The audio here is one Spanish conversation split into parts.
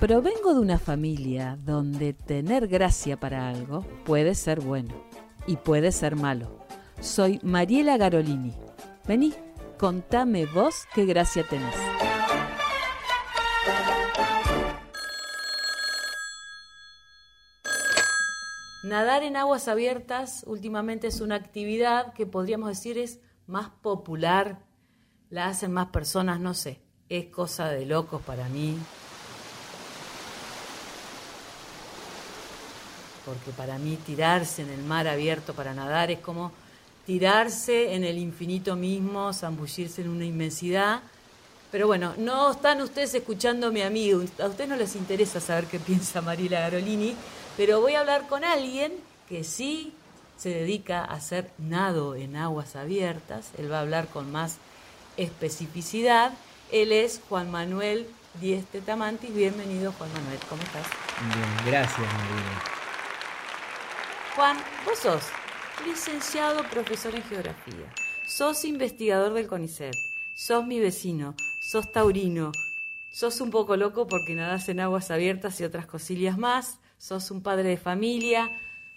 Provengo de una familia donde tener gracia para algo puede ser bueno y puede ser malo. Soy Mariela Garolini. Vení, contame vos qué gracia tenés. Nadar en aguas abiertas últimamente es una actividad que podríamos decir es más popular, la hacen más personas, no sé, es cosa de locos para mí. Porque para mí tirarse en el mar abierto para nadar es como tirarse en el infinito mismo, zambullirse en una inmensidad. Pero bueno, no están ustedes escuchando a amigo, a ustedes no les interesa saber qué piensa Mariela Garolini, pero voy a hablar con alguien que sí se dedica a hacer nado en aguas abiertas. Él va a hablar con más especificidad. Él es Juan Manuel Dieste Tamantis. Bienvenido, Juan Manuel. ¿Cómo estás? Bien, gracias, María. Juan, vos sos licenciado profesor en geografía, sos investigador del CONICET, sos mi vecino, sos taurino, sos un poco loco porque nadas en aguas abiertas y otras cosillas más, sos un padre de familia,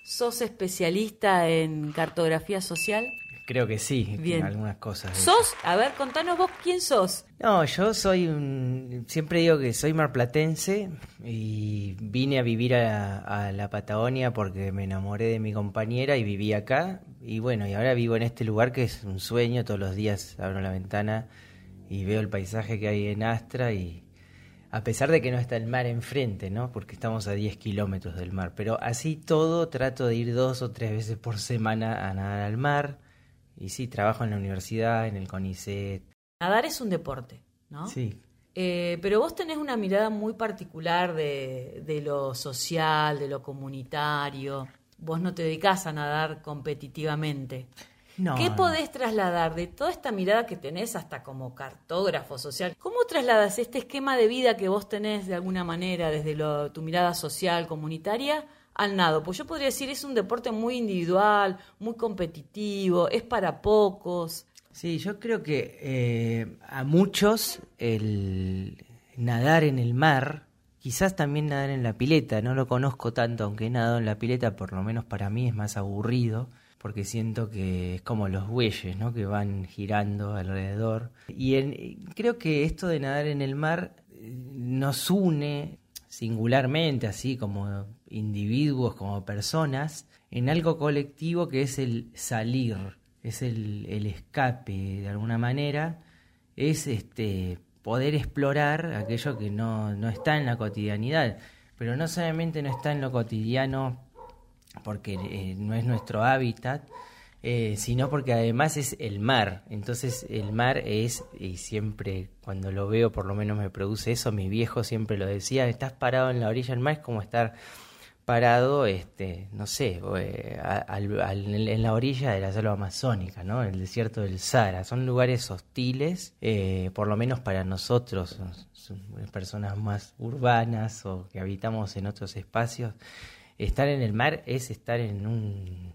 sos especialista en cartografía social. Creo que sí, en algunas cosas. ¿Sos? A ver, contanos vos quién sos. No, yo soy un. Siempre digo que soy marplatense y vine a vivir a, la Patagonia porque me enamoré de mi compañera y viví acá. Y bueno, y ahora vivo en este lugar que es un sueño. Todos los días abro la ventana y veo el paisaje que hay en Astra y, a pesar de que no está el mar enfrente, ¿no? Porque estamos a 10 kilómetros del mar. Pero así todo trato de ir dos o tres veces por semana a nadar al mar. Y sí, trabajo en la universidad, en el CONICET. Nadar es un deporte, ¿no? Sí. Eh, pero vos tenés una mirada muy particular de, de lo social, de lo comunitario. Vos no te dedicás a nadar competitivamente. ¿Qué podés trasladar de toda esta mirada que tenés hasta como cartógrafo social? ¿Cómo trasladas este esquema de vida que vos tenés de alguna manera desde tu mirada social, comunitaria, al nado? Pues yo podría decir, es un deporte muy individual, muy competitivo, es para pocos. Sí, yo creo que eh, a muchos el nadar en el mar, quizás también nadar en la pileta, no lo conozco tanto, aunque nado en la pileta, por lo menos para mí es más aburrido porque siento que es como los bueyes, ¿no? Que van girando alrededor. Y creo que esto de nadar en el mar eh, nos une singularmente, así como individuos, como personas, en algo colectivo que es el salir, es el, escape de alguna manera, es este poder explorar aquello que no, no está en la cotidianidad, pero no solamente no está en lo cotidiano porque eh, no es nuestro hábitat, eh, sino porque además es el mar. Entonces el mar es, y siempre cuando lo veo por lo menos me produce eso, mi viejo siempre lo decía, estás parado en la orilla del mar, es como estar parado, este, no sé, eh, en la orilla de la selva amazónica, ¿no? El desierto del Sahara. Son lugares hostiles, por lo menos para nosotros, personas más urbanas o que habitamos en otros espacios estar en el mar es estar en un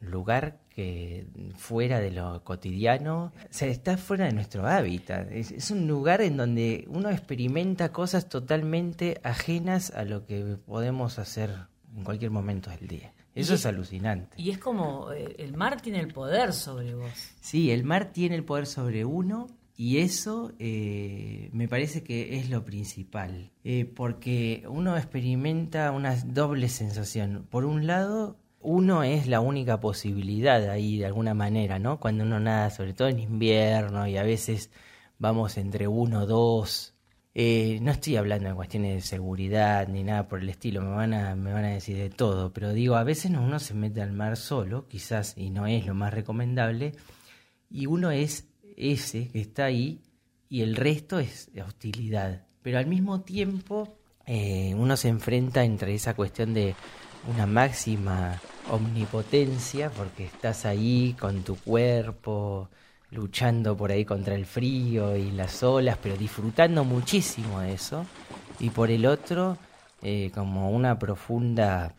lugar que fuera de lo cotidiano, o sea, está fuera de nuestro hábitat. Es, un lugar en donde uno experimenta cosas totalmente ajenas a lo que podemos hacer en cualquier momento del día. Eso es, alucinante. Y es como eh, el mar tiene el poder sobre vos. Sí, el mar tiene el poder sobre uno y eso eh, me parece que es lo principal, eh, porque uno experimenta una doble sensación. Por un lado, uno es la única posibilidad ahí de alguna manera, ¿no? Cuando uno nada, sobre todo en invierno y a veces vamos entre uno o dos. Eh, no estoy hablando de cuestiones de seguridad ni nada por el estilo, me van, a, me van a decir de todo, pero digo, a veces uno se mete al mar solo, quizás, y no es lo más recomendable, y uno es ese que está ahí y el resto es hostilidad. Pero al mismo tiempo eh, uno se enfrenta entre esa cuestión de una máxima omnipotencia porque estás ahí con tu cuerpo luchando por ahí contra el frío y las olas, pero disfrutando muchísimo de eso. Y por el otro, eh, como una profunda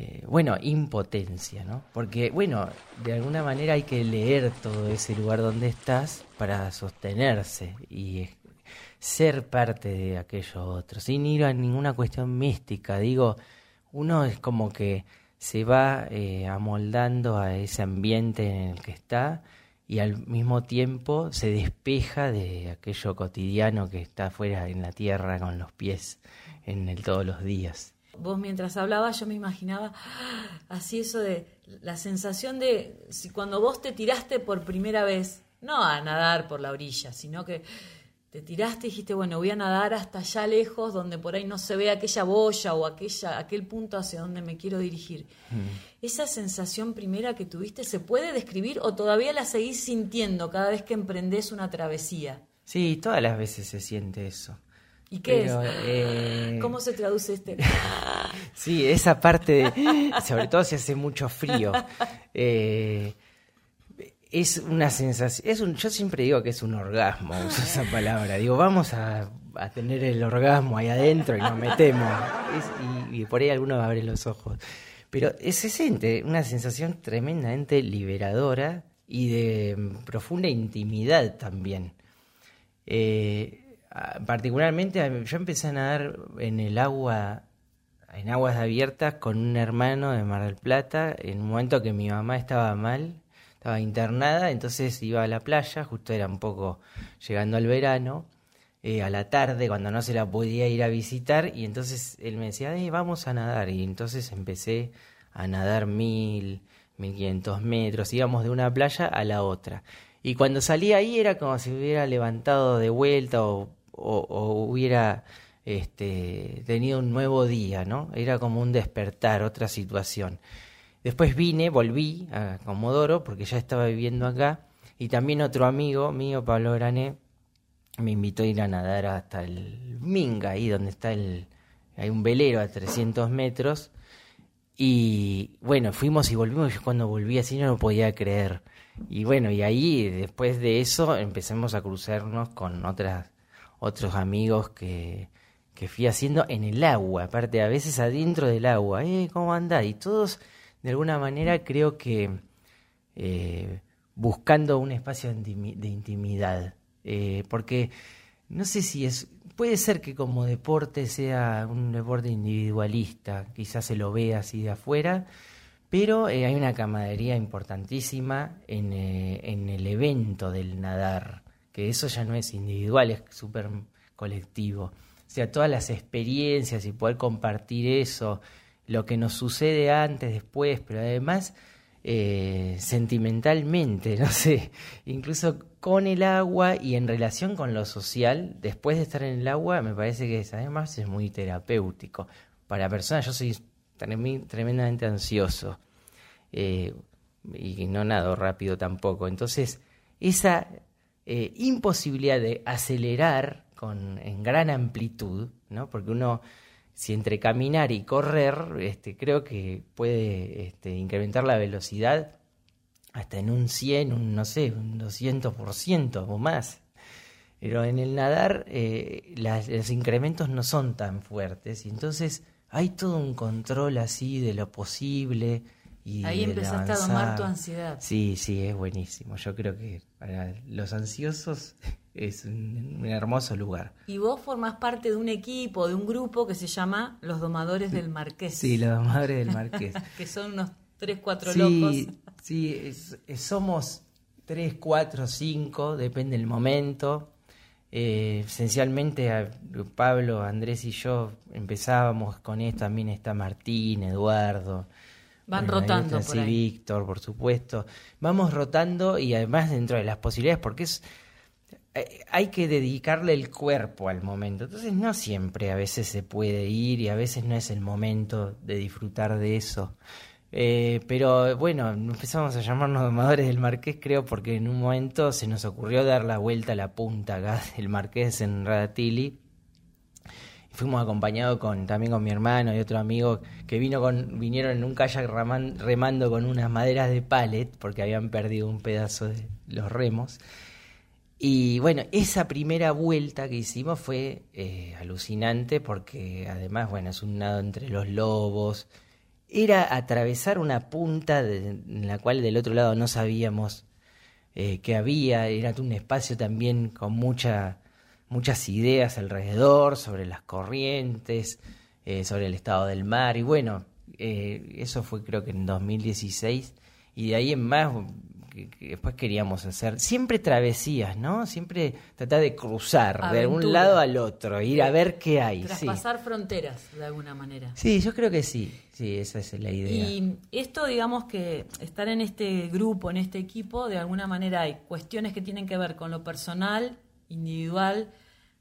eh, bueno, impotencia, ¿no? Porque, bueno, de alguna manera hay que leer todo ese lugar donde estás para sostenerse y ser parte de aquello otro, sin ir a ninguna cuestión mística. Digo, uno es como que se va eh, amoldando a ese ambiente en el que está y al mismo tiempo se despeja de aquello cotidiano que está afuera en la tierra con los pies en el todos los días. Vos mientras hablabas yo me imaginaba así eso de la sensación de si cuando vos te tiraste por primera vez, no a nadar por la orilla, sino que te tiraste y dijiste, bueno, voy a nadar hasta allá lejos, donde por ahí no se ve aquella boya o aquella, aquel punto hacia donde me quiero dirigir. Mm. ¿Esa sensación primera que tuviste se puede describir o todavía la seguís sintiendo cada vez que emprendés una travesía? Sí, todas las veces se siente eso. ¿Y qué es? Eh, ¿Cómo se traduce este? sí, esa parte, sobre todo si hace mucho frío. Eh, es una sensación, es un, yo siempre digo que es un orgasmo, uso esa palabra, digo, vamos a, tener el orgasmo ahí adentro y nos metemos, y, por ahí alguno va a abrir los ojos, pero se siente una sensación tremendamente liberadora y de mm, profunda intimidad también. Eh, particularmente yo empecé a nadar en el agua, en aguas abiertas con un hermano de Mar del Plata, en un momento que mi mamá estaba mal estaba internada, entonces iba a la playa, justo era un poco llegando al verano, eh, a la tarde, cuando no se la podía ir a visitar, y entonces él me decía, eh, vamos a nadar, y entonces empecé a nadar mil, mil quinientos metros, íbamos de una playa a la otra. Y cuando salí ahí era como si hubiera levantado de vuelta o, o hubiera este, tenido un nuevo día, ¿no? Era como un despertar, otra situación. Después vine, volví a Comodoro porque ya estaba viviendo acá y también otro amigo mío, Pablo Grané, me invitó a ir a nadar hasta el Minga, ahí donde está el... Hay un velero a 300 metros y bueno, fuimos y volvimos. Yo cuando volví así no lo podía creer. Y bueno, y ahí después de eso empezamos a cruzarnos con otras, otros amigos que, que fui haciendo en el agua, aparte a veces adentro del agua. Eh, ¿Cómo andás? Y todos de alguna manera creo que eh, buscando un espacio de intimidad, eh, porque no sé si es, puede ser que como deporte sea un deporte individualista, quizás se lo vea así de afuera, pero eh, hay una camaradería importantísima en, en el evento del nadar, que eso ya no es individual, es súper colectivo. O sea, todas las experiencias y poder compartir eso, lo que nos sucede antes, después, pero además eh, sentimentalmente, no sé, incluso con el agua y en relación con lo social, después de estar en el agua, me parece que es, además es muy terapéutico. Para personas, yo soy tremendamente ansioso eh, y no nado rápido tampoco. Entonces, esa eh, imposibilidad de acelerar con, en gran amplitud, ¿no? porque uno si entre caminar y correr, este, creo que puede este, incrementar la velocidad hasta en un 100, un, no sé, un 200% o más. Pero en el nadar eh, los incrementos no son tan fuertes y entonces hay todo un control así de lo posible. Y Ahí empezaste a domar tu ansiedad. Sí, sí, es buenísimo. Yo creo que para los ansiosos es un, hermoso lugar. Y vos formás parte de un equipo, de un grupo que se llama Los Domadores del Marqués. Sí, los Domadores del Marqués. que son unos tres, cuatro locos. Sí, somos tres, cuatro, cinco, depende del momento. Eh, esencialmente Pablo, Andrés y yo empezábamos con esto, también está Martín, Eduardo. Van rotando. sí, Víctor, por supuesto. Vamos rotando y además dentro de las posibilidades, porque es eh, hay que dedicarle el cuerpo al momento. Entonces no siempre a veces se puede ir y a veces no es el momento de disfrutar de eso. Eh, pero bueno, empezamos a llamarnos domadores del Marqués, creo, porque en un momento se nos ocurrió dar la vuelta a la punta acá del Marqués en Radatili. Fuimos acompañados con, también con mi hermano y otro amigo que vino con, vinieron en un kayak remando con unas maderas de pallet porque habían perdido un pedazo de los remos. Y bueno, esa primera vuelta que hicimos fue eh, alucinante porque además, bueno, es un nado entre los lobos era atravesar una punta en la cual del otro lado no sabíamos eh, que había, era un espacio también con mucha, muchas ideas alrededor sobre las corrientes, eh, sobre el estado del mar y bueno, eh, eso fue creo que en 2016 y de ahí en más que, después queríamos hacer. Siempre travesías, ¿no? Siempre tratar de cruzar de un lado al otro, ir a ver qué hay. Traspasar fronteras, de alguna manera. Sí, yo creo que sí. Sí, esa es la idea. Y esto, digamos que estar en este grupo, en este equipo, de alguna manera hay cuestiones que tienen que ver con lo personal, individual,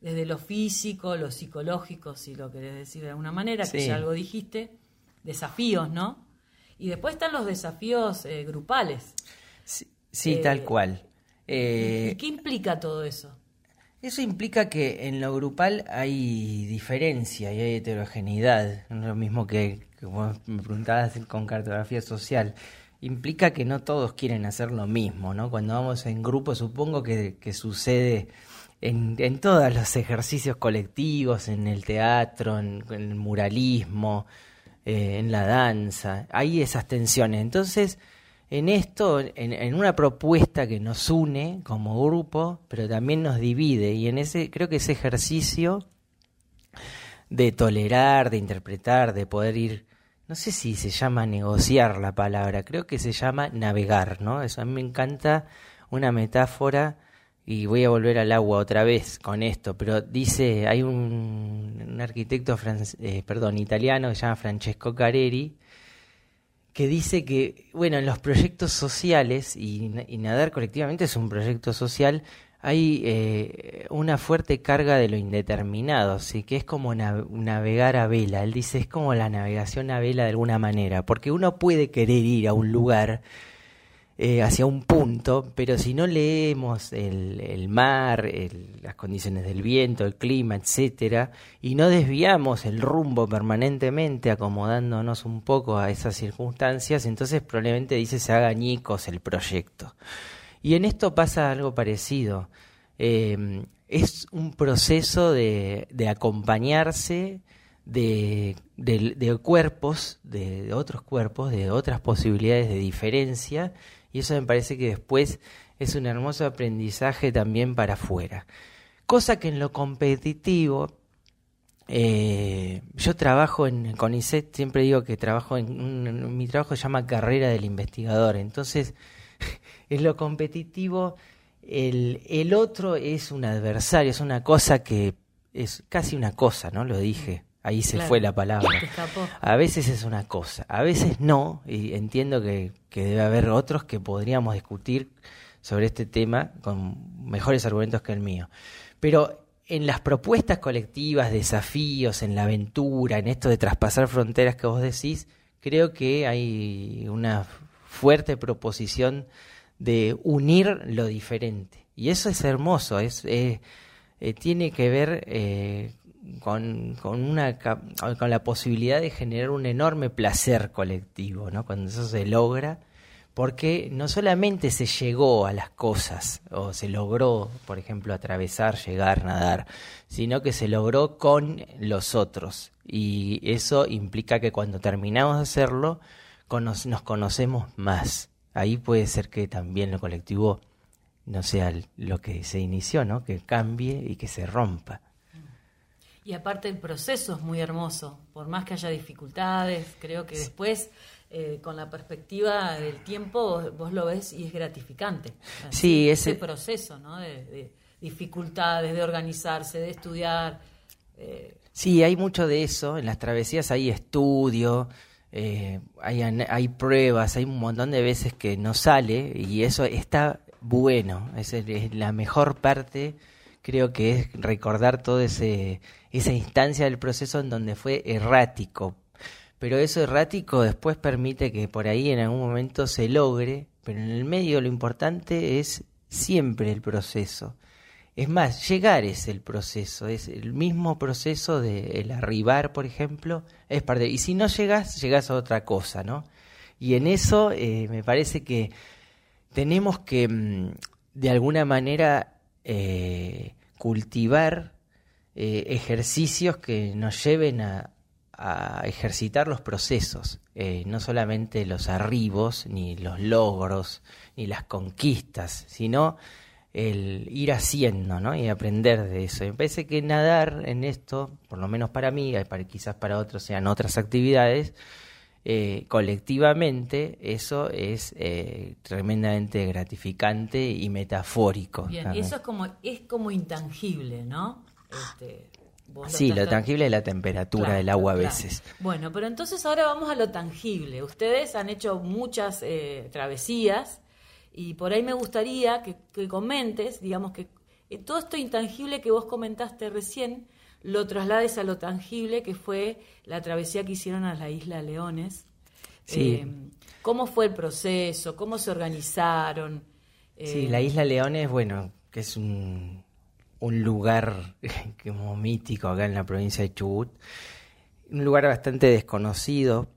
desde lo físico, lo psicológico, si lo querés decir de alguna manera, que ya algo dijiste, desafíos, ¿no? Y después están los desafíos eh, grupales. Sí, tal eh, cual. ¿Y qué implica todo eso? Eso implica que en lo grupal hay diferencia y hay heterogeneidad, no es lo mismo que, vos me preguntabas con cartografía social. Implica que no todos quieren hacer lo mismo, ¿no? Cuando vamos en grupo supongo que, sucede en, en, todos los ejercicios colectivos, en el teatro, en, el muralismo, eh, en la danza, hay esas tensiones. Entonces, en esto, en, una propuesta que nos une como grupo, pero también nos divide. Y en ese, creo que ese ejercicio de tolerar, de interpretar, de poder ir, no sé si se llama negociar la palabra, creo que se llama navegar, ¿no? Eso a mí me encanta una metáfora y voy a volver al agua otra vez con esto, pero dice, hay un, arquitecto, eh, perdón, italiano que se llama Francesco Careri, que dice que, bueno, en los proyectos sociales, y, nadar colectivamente es un proyecto social, hay eh, una fuerte carga de lo indeterminado, así que es como navegar a vela. Él dice, es como la navegación a vela de alguna manera, porque uno puede querer ir a un lugar eh, hacia un punto, pero si no leemos el, el mar, las condiciones del viento, el clima, etcétera, y no desviamos el rumbo permanentemente, acomodándonos un poco a esas circunstancias, entonces probablemente dice se haga añicos el proyecto. Y en esto pasa algo parecido. Eh, es un proceso de, de acompañarse de, de, cuerpos, de, otros cuerpos, de otras posibilidades de diferencia, y eso me parece que después es un hermoso aprendizaje también para afuera. Cosa que en lo competitivo, eh, yo trabajo en CONICET, siempre digo que trabajo en, mi trabajo se llama carrera del investigador, entonces en lo competitivo el, el otro es un adversario, es una cosa que es casi una cosa, ¿no? Lo dije, ahí se fue la palabra. A veces es una cosa, a veces no, y entiendo que, debe haber otros que podríamos discutir sobre este tema con mejores argumentos que el mío. Pero en las propuestas colectivas, desafíos, en la aventura, en esto de traspasar fronteras que vos decís, creo que hay una fuerte proposición de unir lo diferente. Y eso es hermoso, es, eh, tiene que ver eh, con, con, una, con la posibilidad de generar un enorme placer colectivo, ¿no? Cuando eso se logra, porque no solamente se llegó a las cosas, o se logró, por ejemplo, atravesar, llegar, nadar, sino que se logró con los otros. Y eso implica que cuando terminamos de hacerlo, nos conocemos más. Ahí puede ser que también lo colectivo no sea lo que se inició, ¿no? Que cambie y que se rompa. Y aparte el proceso es muy hermoso, por más que haya dificultades, creo que después eh, con la perspectiva del tiempo vos lo ves y es gratificante. sí, ese, proceso ¿no? de, dificultades, de organizarse, de estudiar. Eh. Sí, hay mucho de eso, en las travesías hay estudio, eh, hay, hay pruebas, hay un montón de veces que no sale y eso está bueno, es, es la mejor parte creo que es recordar toda esa instancia del proceso en donde fue errático. Pero eso errático después permite que por ahí en algún momento se logre, pero en el medio lo importante es siempre el proceso. Es más, llegar es el proceso, es el mismo proceso de el arribar, por ejemplo, es parte. Y si no llegas, llegas a otra cosa, ¿no? Y en eso eh, me parece que tenemos que, mm, de alguna manera, eh, cultivar eh, ejercicios que nos lleven a, a ejercitar los procesos, eh, no solamente los arribos, ni los logros, ni las conquistas, sino el ir haciendo ¿no? y aprender de eso. me parece que nadar en esto, por lo menos para mí, para, quizás para otros sean otras actividades, eh, colectivamente eso es eh, tremendamente gratificante y metafórico. Bien, y eso es como, es como intangible, ¿no? Este, sí, lo, tangible es la temperatura del agua a veces. Bueno, pero entonces ahora vamos a lo tangible. Ustedes han hecho muchas eh, travesías y por ahí me gustaría que, comentes, digamos, que eh, todo esto intangible que vos comentaste recién, lo traslades a lo tangible, que fue la travesía que hicieron a la isla Leones. Sí. Eh, ¿Cómo fue el proceso? ¿Cómo se organizaron? sí, la isla Leones, bueno, que es un, un lugar como mítico acá en la provincia de Chubut, un lugar bastante desconocido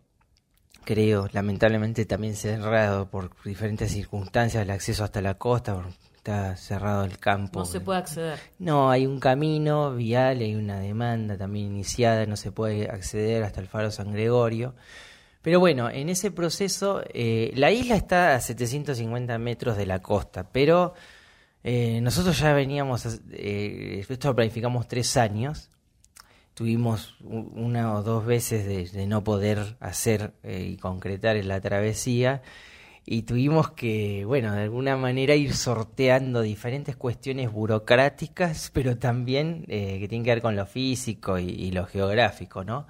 creo, lamentablemente también cerrado por diferentes circunstancias el acceso hasta la costa, está cerrado el campo. No se puede acceder. No, hay un camino vial, hay una demanda también iniciada, no se puede acceder hasta el faro San Gregorio. Pero bueno, en ese proceso, eh, la isla está a 750 metros de la costa, pero eh, nosotros ya veníamos, eh, esto lo planificamos tres años, tuvimos una o dos veces de, no poder hacer eh, y concretar la travesía y tuvimos que, bueno, de alguna manera ir sorteando diferentes cuestiones burocráticas, pero también eh, que tienen que ver con lo físico y, lo geográfico, ¿no?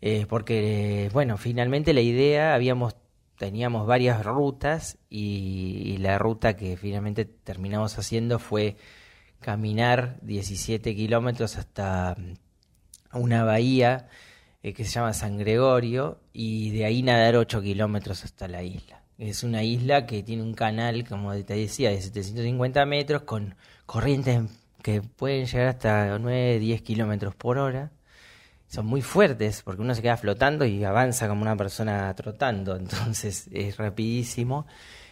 Eh, porque, bueno, finalmente la idea, habíamos, teníamos varias rutas y, la ruta que finalmente terminamos haciendo fue caminar 17 kilómetros hasta una bahía eh, que se llama San Gregorio y de ahí nadar 8 kilómetros hasta la isla. Es una isla que tiene un canal, como te decía, de 750 metros con corrientes que pueden llegar hasta 9, 10 kilómetros por hora. Son muy fuertes porque uno se queda flotando y avanza como una persona trotando, entonces es rapidísimo.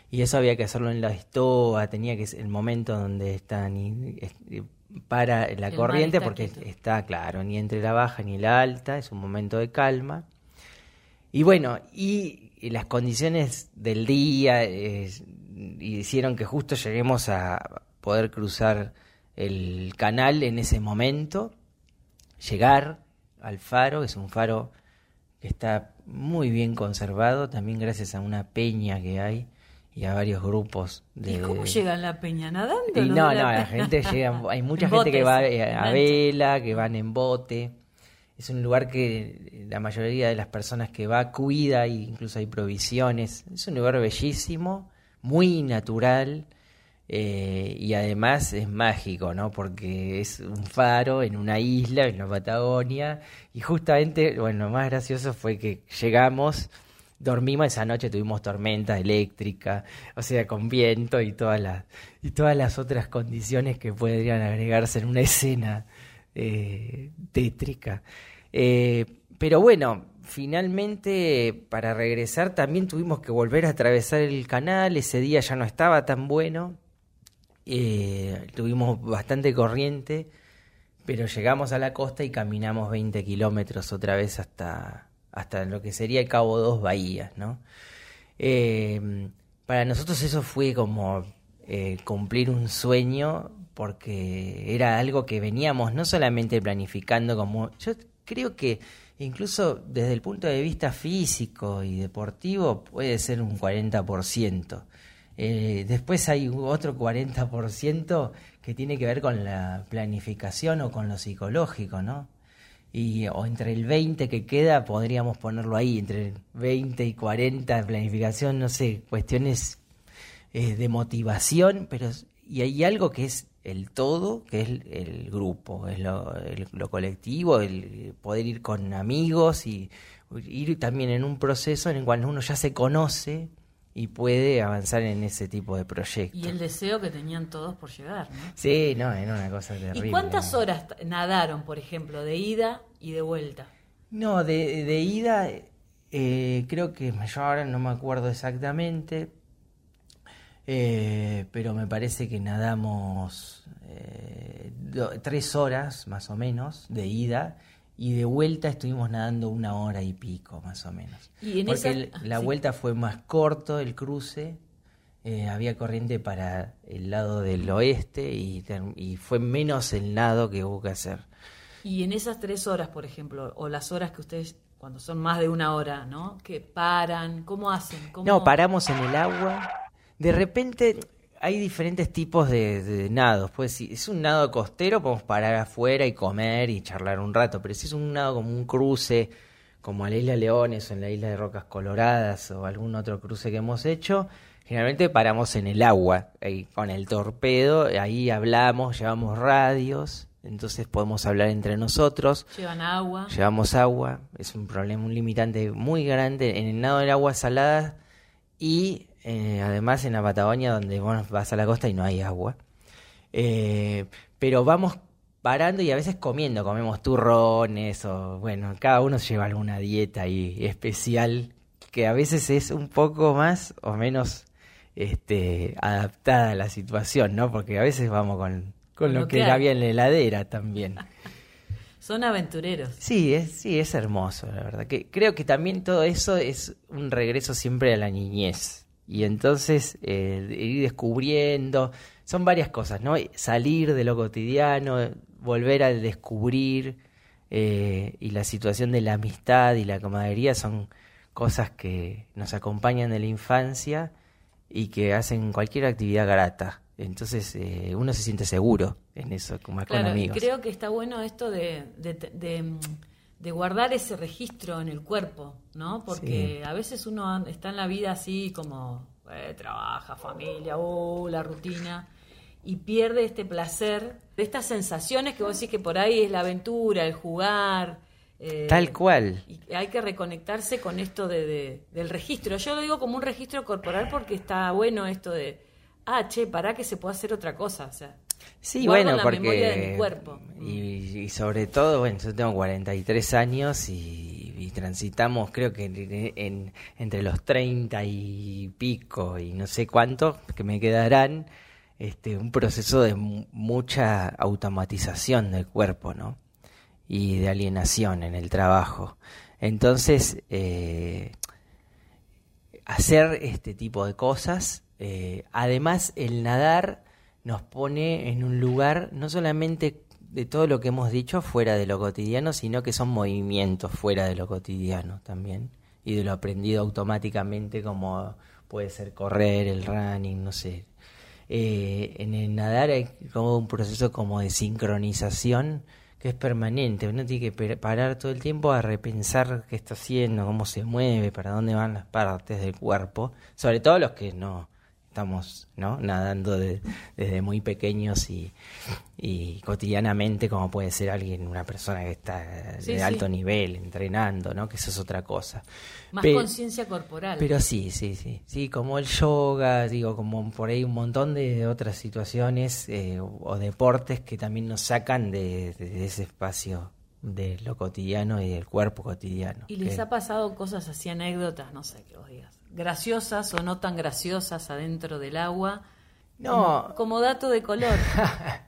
Y eso había que hacerlo en la estoa, tenía que ser el momento donde están para la corriente porque está claro, ni entre la baja ni la alta, es un momento de calma. Y bueno, y, las condiciones del día hicieron que justo lleguemos a poder cruzar el canal en ese momento, llegar al faro, es un faro que está muy bien conservado, también gracias a una peña que hay y a varios grupos de... ¿Y cómo llegan la peña? ¿Nadando? Y no, no, la, gente llega, hay mucha gente que va eh, a vela, que van en bote. Es un lugar que la mayoría de las personas que va cuida, e incluso hay provisiones. Es un lugar bellísimo, muy natural eh, y además es mágico, ¿no? Porque es un faro en una isla, en la Patagonia. Y justamente, bueno, lo más gracioso fue que llegamos dormimos esa noche, tuvimos tormenta eléctrica, o sea, con viento y todas las, y todas las otras condiciones que podrían agregarse en una escena eh, tétrica. Eh, pero bueno, finalmente para regresar también tuvimos que volver a atravesar el canal, ese día ya no estaba tan bueno, eh, tuvimos bastante corriente, pero llegamos a la costa y caminamos 20 kilómetros otra vez hasta, hasta lo que sería el Cabo Dos Bahías, ¿no? Para nosotros eso fue como eh, cumplir un sueño porque era algo que veníamos no solamente planificando como... Yo creo que incluso desde el punto de vista físico y deportivo puede ser un 40%. Eh, después hay otro 40% que tiene que ver con la planificación o con lo psicológico, ¿no? y, o entre el 20 que queda podríamos ponerlo ahí, entre 20 y 40 de planificación, no sé, cuestiones de motivación, pero y hay algo que es el todo, que es el, grupo, es lo, lo, colectivo, el poder ir con amigos y ir también en un proceso en el cual uno ya se conoce y puede avanzar en ese tipo de proyectos. Y el deseo que tenían todos por llegar, ¿no? Sí, no, era una cosa terrible. ¿Y cuántas horas nadaron, por ejemplo, de ida y de vuelta? No, de, de ida eh, creo que yo ahora no me acuerdo exactamente, eh, pero me parece que nadamos eh, tres horas más o menos de ida y de vuelta estuvimos nadando una hora y pico más o menos. Y en Porque esa- el- la sí. vuelta fue más corto el cruce, eh, había corriente para el lado del oeste y, fue menos el nado que hubo que hacer. Y en esas tres horas, por ejemplo, o las horas que ustedes, cuando son más de una hora, ¿no? Que paran, ¿cómo hacen? ¿Cómo- No, paramos en el agua. De repente hay diferentes tipos de, de nados. Pues si es un nado costero, podemos parar afuera y comer y charlar un rato. Pero si es un nado como un cruce, como a la isla Leones o en la isla de Rocas Coloradas o algún otro cruce que hemos hecho, generalmente paramos en el agua ahí con el torpedo. Ahí hablamos, llevamos radios, entonces podemos hablar entre nosotros. Llevan agua. Llevamos agua, es un problema, un limitante muy grande en el nado del agua salada y eh, además en la Patagonia donde bueno, vas a la costa y no hay agua. Eh, pero vamos parando y a veces comiendo, comemos turrones o bueno, cada uno lleva alguna dieta ahí especial que a veces es un poco más o menos este, adaptada a la situación, ¿no? Porque a veces vamos con, con lo, lo que había en la heladera también. Son aventureros. Sí, es, sí, es hermoso, la verdad. Que creo que también todo eso es un regreso siempre a la niñez. Y entonces eh, ir descubriendo, son varias cosas, ¿no? Salir de lo cotidiano, volver al descubrir eh, y la situación de la amistad y la camaradería son cosas que nos acompañan de la infancia y que hacen cualquier actividad grata. Entonces eh, uno se siente seguro en eso, como con Claro, y amigos. creo que está bueno esto de, de, de, mm, de guardar ese registro en el cuerpo, ¿no? Porque a veces uno está en la vida así como eh, trabaja, familia, oh, la rutina, y pierde este placer de estas sensaciones que vos decís que por ahí es la aventura, el jugar. eh, Tal cual. Y hay que reconectarse con esto de, de- del registro. Yo lo digo como un registro corporal porque está bueno esto de, ah, che, para que se pueda hacer otra cosa. O sea, Sí, guardo bueno, la porque... memoria de mi cuerpo. Y, y sobre todo, bueno, yo tengo 43 años y, y transitamos, creo que en, en- entre los 30 y pico y no sé cuánto que me quedarán, este, un proceso de mu- mucha automatización del cuerpo, ¿no? Y de alienación en el trabajo. Entonces, eh, hacer este tipo de cosas. eh, además, el nadar nos pone en un lugar no solamente de todo lo que hemos dicho fuera de lo cotidiano, sino que son movimientos fuera de lo cotidiano también y de lo aprendido automáticamente como puede ser correr, el running, no sé. Eh, en el nadar hay como un proceso como de sincronización que es permanente. Uno tiene que parar todo el tiempo a repensar qué está haciendo, cómo se mueve, para dónde van las partes del cuerpo. Sobre todo los que no estamos ¿no? nadando de- desde muy pequeños y, y cotidianamente, como puede ser alguien, una persona que está de sí. alto nivel, entrenando, ¿no? que eso es otra cosa. Más conciencia corporal. pero sí, sí, sí, sí, como el yoga, digo, como por ahí un montón de otras situaciones eh, o, o deportes que también nos sacan de, de ese espacio de lo cotidiano y del cuerpo cotidiano. ¿Y les que- ha pasado cosas así, anécdotas, no sé qué vos digas, graciosas o no tan graciosas adentro del agua? No. Como, como dato de color.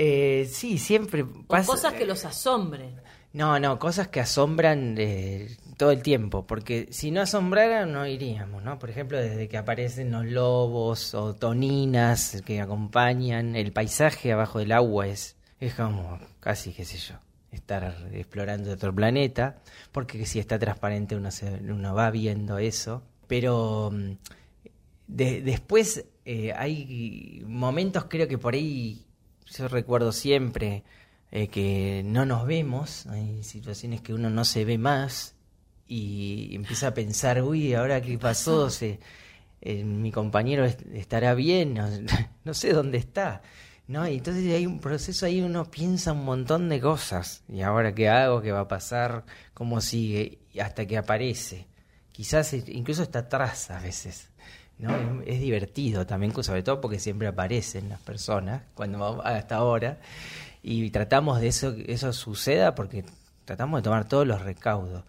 Eh, sí, siempre o pasa. cosas que los asombren. No, no, cosas que asombran eh, todo el tiempo, porque si no asombraran no iríamos, ¿no? Por ejemplo, desde que aparecen los lobos o toninas que acompañan, el paisaje abajo del agua es, es como casi, qué sé yo, estar explorando otro planeta, porque si está transparente uno, se, uno va viendo eso, pero mm, de- después eh, hay momentos creo que por ahí yo recuerdo siempre eh, que no nos vemos, hay situaciones que uno no se ve más y empieza a pensar, uy, ahora qué pasó, se, eh, mi compañero est- estará bien, no, no sé dónde está. ¿No? Y entonces hay un proceso ahí, uno piensa un montón de cosas. ¿Y ahora qué hago? ¿Qué va a pasar? ¿Cómo sigue? Hasta que aparece. Quizás incluso está atrás a veces. ¿no? Es, divertido también, sobre todo porque siempre aparecen las personas, cuando hasta ahora. Y tratamos de eso, eso suceda porque tratamos de tomar todos los recaudos.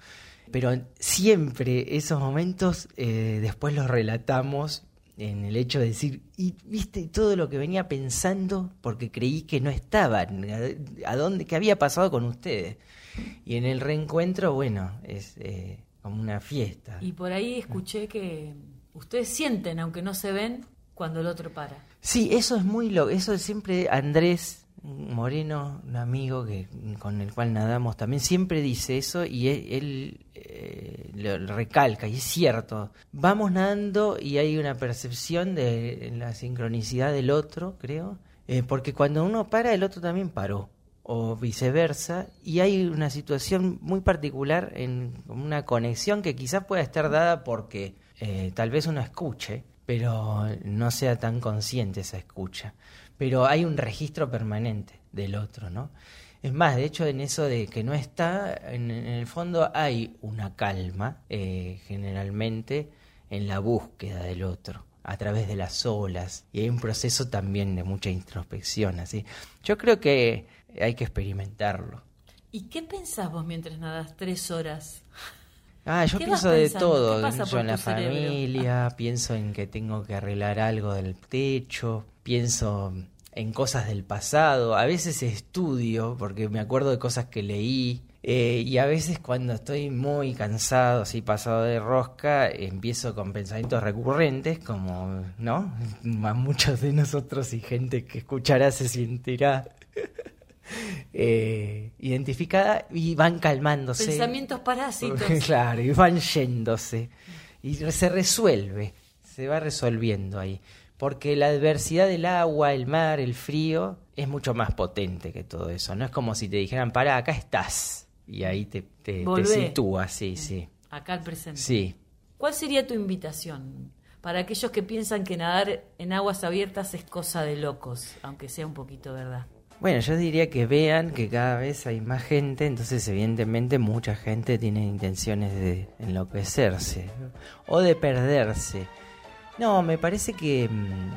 Pero siempre esos momentos eh, después los relatamos en el hecho de decir, y viste todo lo que venía pensando porque creí que no estaban, a, dónde, qué había pasado con ustedes. Y en el reencuentro, bueno, es eh, como una fiesta. Y por ahí escuché que ustedes sienten, aunque no se ven, cuando el otro para. Sí, eso es muy lo, eso siempre Andrés Moreno, un amigo que con el cual nadamos, también siempre dice eso y e, él, eh, lo recalca, y es cierto. Vamos nadando y hay una percepción de la sincronicidad del otro, creo, eh, porque cuando uno para, el otro también paró, o viceversa, y hay una situación muy particular en una conexión que quizás pueda estar dada porque eh, tal vez uno escuche, pero no sea tan consciente esa escucha pero hay un registro permanente del otro, ¿no? Es más, de hecho, en eso de que no está, en, el fondo hay una calma, eh, generalmente, en la búsqueda del otro, a través de las olas, y hay un proceso también de mucha introspección, así. Yo creo que hay que experimentarlo. ¿Y qué pensás vos mientras nadas tres horas? Ah, yo pienso de todo. Pienso en la familia, pienso en que tengo que arreglar algo del techo, pienso en cosas del pasado, a veces estudio porque me acuerdo de cosas que leí. Eh, y a veces cuando estoy muy cansado, así pasado de rosca, empiezo con pensamientos recurrentes, como, ¿no? A muchos de nosotros y gente que escuchará se sentirá eh, identificada y van calmándose. Pensamientos parásitos. claro, y van yéndose. Y se resuelve, se va resolviendo ahí. Porque la adversidad del agua, el mar, el frío, es mucho más potente que todo eso. No es como si te dijeran, para, acá estás. Y ahí te, te, te sitúas, sí, sí. Acá al presente. Sí. ¿Cuál sería tu invitación para aquellos que piensan que nadar en aguas abiertas es cosa de locos, aunque sea un poquito verdad? Bueno, yo diría que vean que cada vez hay más gente, entonces evidentemente mucha gente tiene intenciones de enloquecerse o de perderse. No, me parece que mm,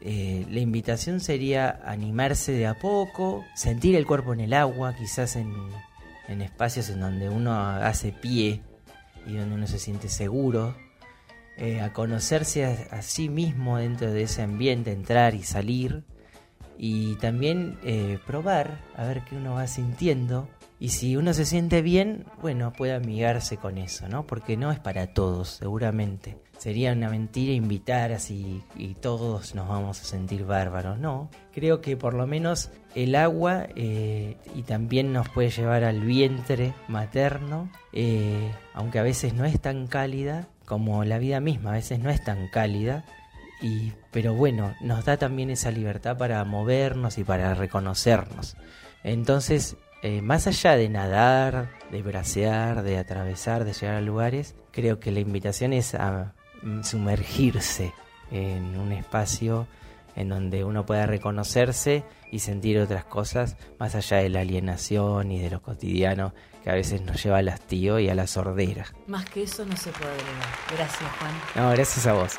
eh, la invitación sería animarse de a poco, sentir el cuerpo en el agua, quizás en, espacios en donde uno hace pie y donde uno se siente seguro, eh, a conocerse a sí mismo dentro de ese ambiente, entrar y salir y también eh, probar a ver qué uno va sintiendo y si uno se siente bien, bueno, puede amigarse con eso, ¿no? Porque no es para todos, seguramente. Sería una mentira invitar así y todos nos vamos a sentir bárbaros, no. Creo que por lo menos el agua eh, y también nos puede llevar al vientre materno, eh, aunque a veces no es tan cálida como la vida misma, a veces no es tan cálida, y, pero bueno, nos da también esa libertad para movernos y para reconocernos. Entonces, eh, más allá de nadar, de bracear, de atravesar, de llegar a lugares, creo que la invitación es a sumergirse en un espacio en donde uno pueda reconocerse y sentir otras cosas más allá de la alienación y de lo cotidiano que a veces nos lleva al hastío y a la sordera. Más que eso no se puede agregar. Gracias, Juan. No, gracias a vos.